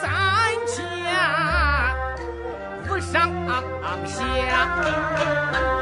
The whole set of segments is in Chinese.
三家，不上下。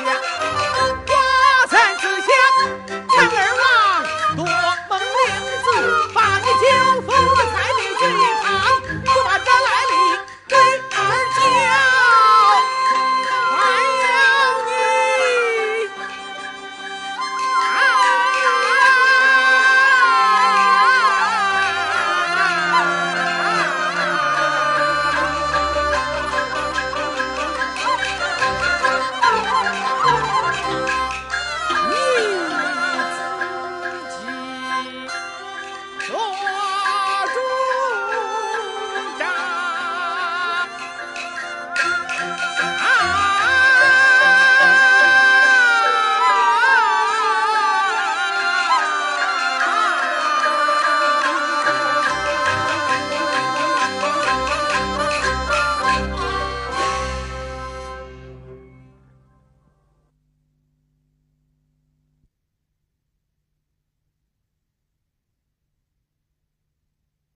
Yeah.